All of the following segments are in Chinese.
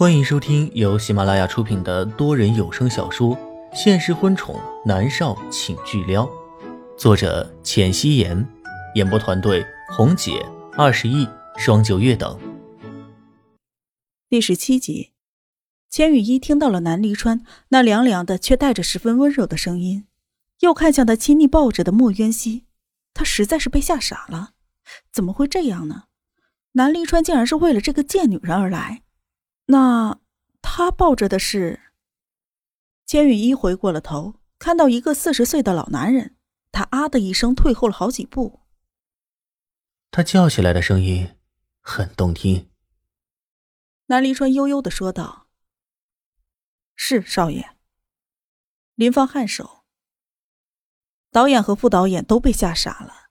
欢迎收听由喜马拉雅出品的多人有声小说《现实婚宠男少请巨撩》，作者：浅汐颜，演播团队：红姐、二十亿、双九月等。第十七集，千羽一听到了南离川那凉凉的却带着十分温柔的声音，又看向他亲昵抱着的莫渊熙，他实在是被吓傻了。怎么会这样呢？南离川竟然是为了这个贱女人而来。那他抱着的是？千羽一回过了头，看到一个四十岁的老男人，他啊的一声退后了好几步。他叫起来的声音很动听。南离川悠悠的说道：“是少爷。”林芳颔首。导演和副导演都被吓傻了。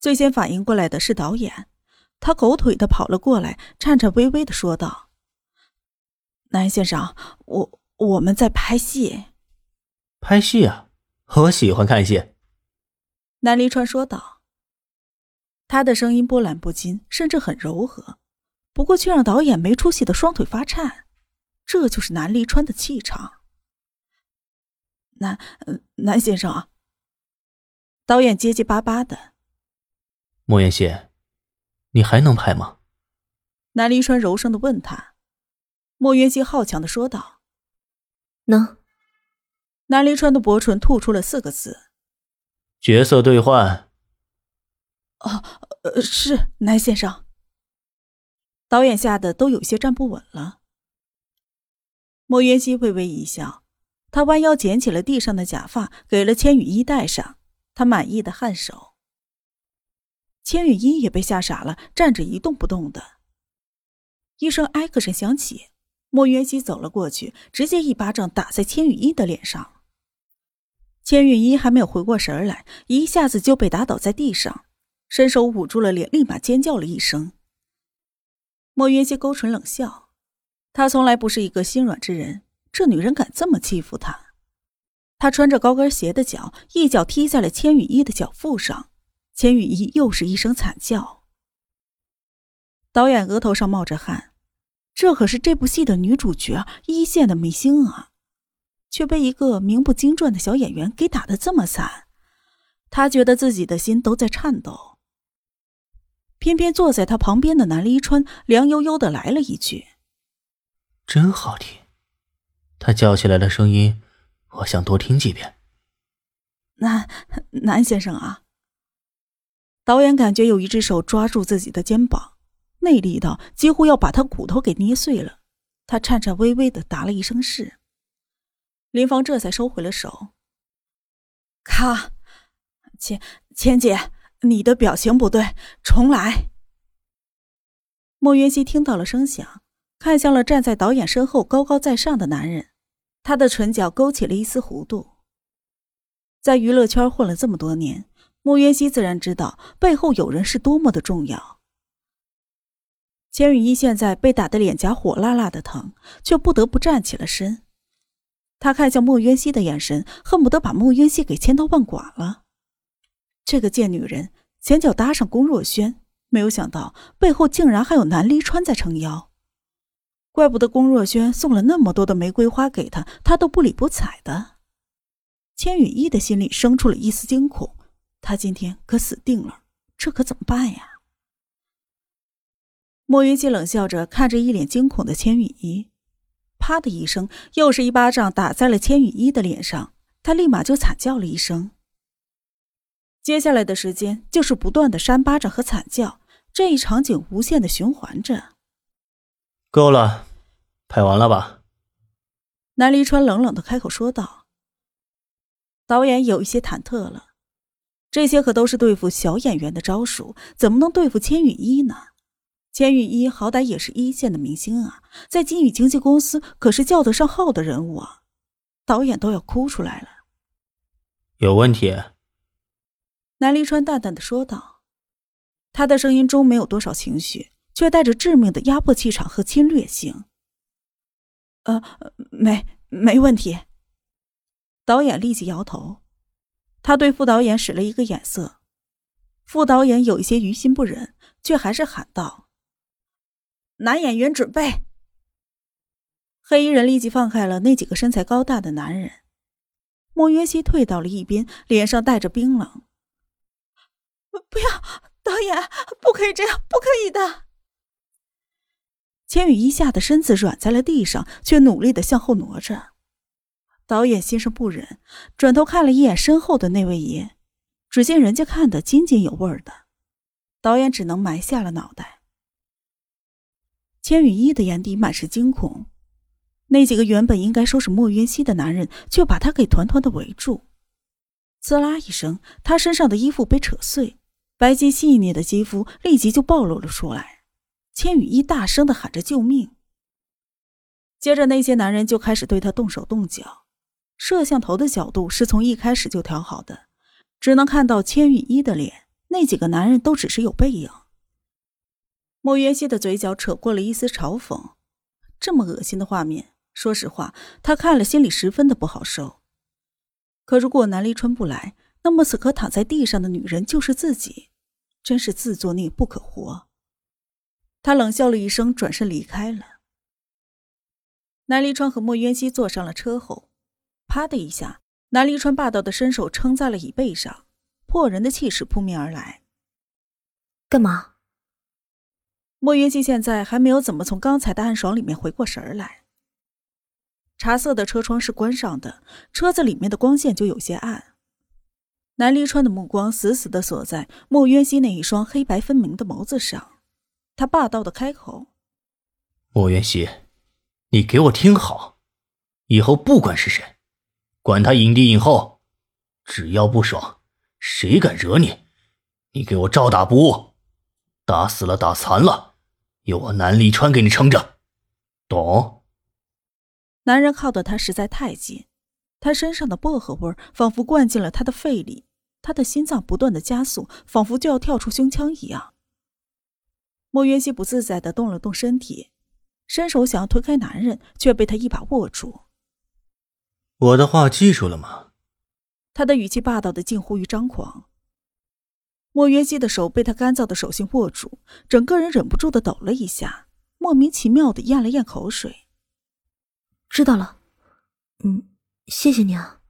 最先反应过来的是导演，他狗腿的跑了过来，颤颤巍巍的说道。南先生，我我们在拍戏。拍戏啊，我喜欢看戏。南离川说道。他的声音波澜不惊，甚至很柔和，不过却让导演没出息的双腿发颤。这就是南离川的气场。南南先生啊，导演结结巴巴的。莫言熙，你还能拍吗？南离川柔声的问他。莫元熙好强的说道：“能。”南离川的薄唇吐出了四个字：“角色兑换。”“哦，呃，是南先生。”导演吓得都有些站不稳了。莫元熙微微一笑，他弯腰捡起了地上的假发，给了千羽衣戴上。他满意的颔首。千羽衣也被吓傻了，站着一动不动的。一声哀克声响起。莫渊熙走了过去，直接一巴掌打在千羽衣的脸上。千羽衣还没有回过神来，一下子就被打倒在地上，伸手捂住了脸，立马尖叫了一声。莫渊熙勾唇冷笑，他从来不是一个心软之人，这女人敢这么欺负他。他穿着高跟鞋的脚一脚踢在了千羽衣的脚腹上，千羽衣又是一声惨叫。导演额头上冒着汗。这可是这部戏的女主角，一线的明星啊，却被一个名不经传的小演员给打得这么惨，他觉得自己的心都在颤抖。偏偏坐在他旁边的南离川凉悠悠的来了一句：“真好听。”他叫起来的声音，我想多听几遍。南南先生啊，导演感觉有一只手抓住自己的肩膀。那力道几乎要把他骨头给捏碎了，他颤颤巍巍的答了一声“是”。林芳这才收回了手。咔，千千姐，你的表情不对，重来。莫云熙听到了声响，看向了站在导演身后高高在上的男人，他的唇角勾起了一丝弧度。在娱乐圈混了这么多年，莫云熙自然知道背后有人是多么的重要。千羽依现在被打的脸颊火辣辣的疼，却不得不站起了身。他看向莫渊熙的眼神，恨不得把莫渊熙给千刀万剐了。这个贱女人前脚搭上龚若轩，没有想到背后竟然还有南离川在撑腰。怪不得龚若轩送了那么多的玫瑰花给他，他都不理不睬的。千羽依的心里生出了一丝惊恐，他今天可死定了，这可怎么办呀？莫云熙冷笑着看着一脸惊恐的千羽衣，啪的一声，又是一巴掌打在了千羽衣的脸上，他立马就惨叫了一声。接下来的时间就是不断的扇巴掌和惨叫，这一场景无限的循环着。够了，拍完了吧？南离川冷冷的开口说道。导演有一些忐忑了，这些可都是对付小演员的招数，怎么能对付千羽衣呢？钱雨一好歹也是一线的明星啊，在金宇经纪公司可是叫得上号的人物啊，导演都要哭出来了。有问题？南离川淡淡的说道，他的声音中没有多少情绪，却带着致命的压迫气场和侵略性。呃，没没问题。导演立即摇头，他对副导演使了一个眼色，副导演有一些于心不忍，却还是喊道。男演员准备。黑衣人立即放开了那几个身材高大的男人。莫约西退到了一边，脸上带着冰冷。不要，导演，不可以这样，不可以的。千羽一吓得身子软在了地上，却努力的向后挪着。导演心生不忍，转头看了一眼身后的那位爷，只见人家看得津津有味的，导演只能埋下了脑袋。千羽一的眼底满是惊恐。那几个原本应该收拾莫渊熙的男人，却把他给团团的围住。滋啦一声，他身上的衣服被扯碎，白皙细腻的肌肤立即就暴露了出来。千羽一大声的喊着救命。接着，那些男人就开始对他动手动脚。摄像头的角度是从一开始就调好的，只能看到千羽一的脸，那几个男人都只是有背影。莫渊熙的嘴角扯过了一丝嘲讽，这么恶心的画面。说实话，他看了心里十分的不好受。可如果南离川不来，那么此刻躺在地上的女人就是自己，真是自作孽不可活。他冷笑了一声，转身离开了。南离川和莫渊熙坐上了车后，啪的一下，南离川霸道的伸手撑在了椅背上，破人的气势扑面而来。干嘛？莫渊熙现在还没有怎么从刚才的暗爽里面回过神来。茶色的车窗是关上的，车子里面的光线就有些暗。南离川的目光死死的锁在莫渊熙那一双黑白分明的眸子上，他霸道的开口：“莫渊熙，你给我听好，以后不管是谁，管他影帝影后，只要不爽，谁敢惹你，你给我照打不误，打死了打残了，有我南立川给你撑着，懂？”男人靠得他实在太近，他身上的薄荷味仿佛灌进了他的肺里，他的心脏不断的加速，仿佛就要跳出胸腔一样。莫渊熙不自在的动了动身体，伸手想要推开男人，却被他一把握住。我的话记住了吗？他的语气霸道的近乎于张狂。莫渊熙的手被他干燥的手心握住，整个人忍不住的抖了一下，莫名其妙的咽了咽口水。知道了，嗯，谢谢你啊，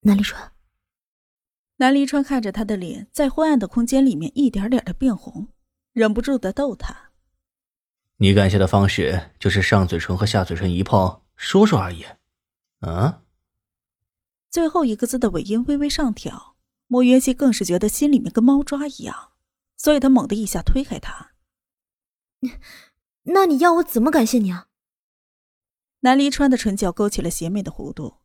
南离川。南离川看着他的脸在昏暗的空间里面一点点的变红，忍不住的逗他：“你感谢的方式就是上嘴唇和下嘴唇一碰，说说而已，啊？”最后一个字的尾音微微上挑，莫渊熙更是觉得心里面跟猫抓一样，所以他猛地一下推开他：“那你要我怎么感谢你啊？”南离川的唇角勾起了邪魅的弧度，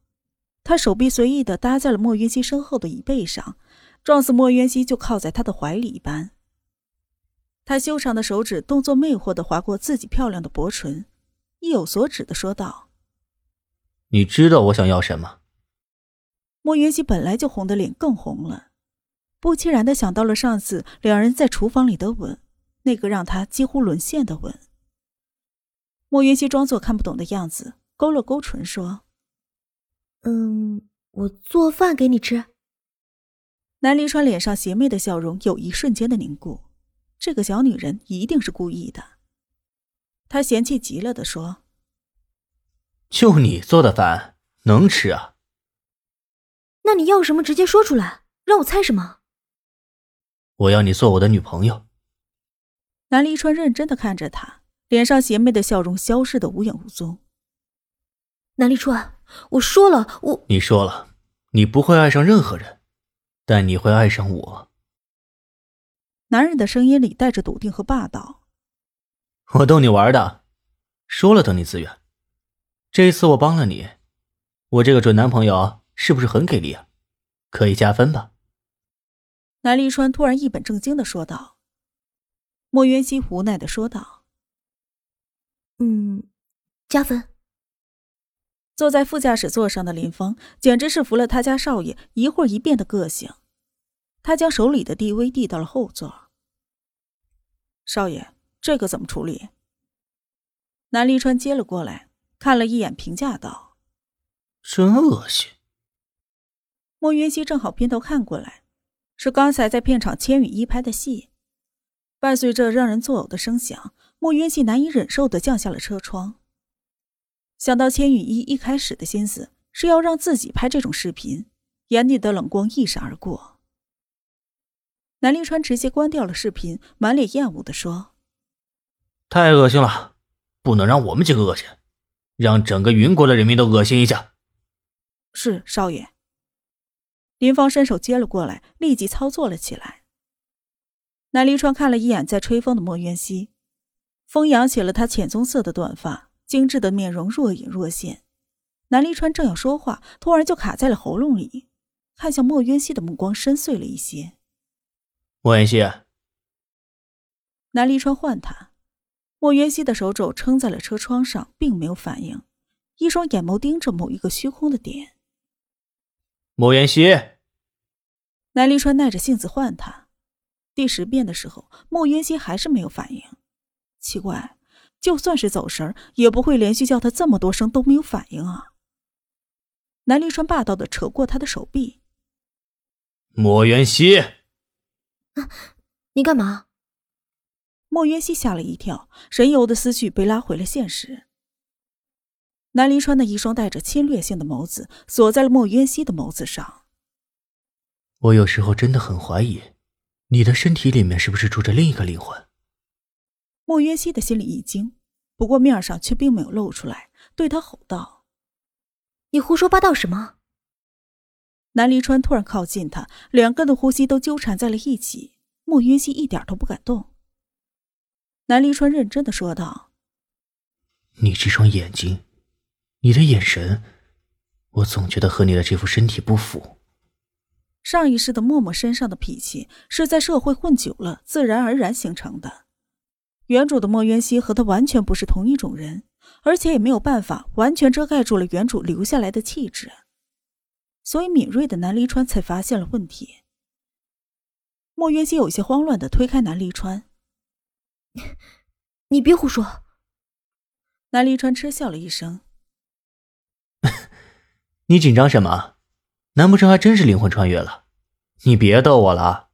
他手臂随意的搭在了莫渊熙身后的椅背上，撞死莫渊熙就靠在他的怀里一般。他修长的手指动作魅惑的划过自己漂亮的薄唇，意有所指的说道：“你知道我想要什么？”莫云溪本来就红的脸更红了，不期然的想到了上次两人在厨房里的吻，那个让他几乎沦陷的吻。莫云溪装作看不懂的样子，勾了勾唇说：“嗯，我做饭给你吃。”南离川脸上邪魅的笑容有一瞬间的凝固，这个小女人一定是故意的。他嫌弃极了的说：“就你做的饭能吃啊？那你要什么直接说出来，让我猜什么？我要你做我的女朋友。”南离川认真的看着他。脸上邪魅的笑容消失的无影无踪。南立川，我说了，我你说了，你不会爱上任何人，但你会爱上我。男人的声音里带着笃定和霸道。我逗你玩的，说了等你自愿。这次我帮了你，我这个准男朋友是不是很给力啊？可以加分吧？南立川突然一本正经的说道。莫渊熙无奈的说道。嗯，加分。坐在副驾驶座上的林峰简直是服了他家少爷一会儿一变的个性。他将手里的 DV 递到了后座。少爷，这个怎么处理？南离川接了过来，看了一眼，评价道：“真恶心。”莫云熙正好偏头看过来，是刚才在片场千羽一拍的戏，伴随着让人作呕的声响。莫云熙难以忍受的降下了车窗。想到千羽一一开始的心思是要让自己拍这种视频，眼底的冷光一闪而过。南立川直接关掉了视频，满脸厌恶的说：“太恶心了，不能让我们几个恶心，让整个云国的人民都恶心一下。”是少爷。林芳伸手接了过来，立即操作了起来。南离川看了一眼在吹风的莫渊熙，风扬起了他浅棕色的短发，精致的面容若隐若现。南离川正要说话，突然就卡在了喉咙里，看向莫渊熙的目光深邃了一些。莫渊熙，南离川唤他，莫渊熙的手肘撑在了车窗上，并没有反应，一双眼眸盯着某一个虚空的点。莫言熙，南离川耐着性子唤他，第十遍的时候，莫言熙还是没有反应。奇怪，就算是走神也不会连续叫他这么多声都没有反应啊！南离川霸道的扯过他的手臂。莫元熙，你干嘛？莫元熙吓了一跳，神游的思绪被拉回了现实。南离川的一双带着侵略性的眸子锁在了莫渊熙的眸子上。我有时候真的很怀疑，你的身体里面是不是住着另一个灵魂？莫渊熙的心里一惊，不过面上却并没有露出来，对他吼道：“你胡说八道什么？”南离川突然靠近他，两个人的呼吸都纠缠在了一起。莫渊熙一点都不敢动。南离川认真的说道：“你这双眼睛。”你的眼神，我总觉得和你的这副身体不符。上一世的默默身上的脾气，是在社会混久了，自然而然形成的。原主的莫渊熙和他完全不是同一种人，而且也没有办法完全遮盖住了原主留下来的气质，所以敏锐的南离川才发现了问题。莫渊熙有些慌乱的推开南离川：“你别胡说。”南离川嗤笑了一声。你紧张什么？难不成还真是灵魂穿越了？你别逗我了。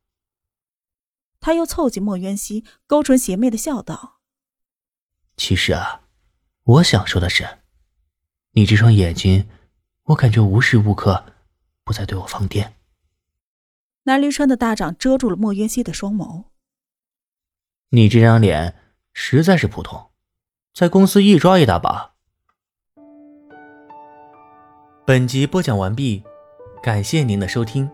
他又凑近莫渊熙，勾唇邪魅的笑道：“其实啊，我想说的是，你这双眼睛，我感觉无时无刻不在对我放电。”南离川的大掌遮住了莫渊熙的双眸。你这张脸实在是普通，在公司一抓一大把。本集播讲完毕，感谢您的收听。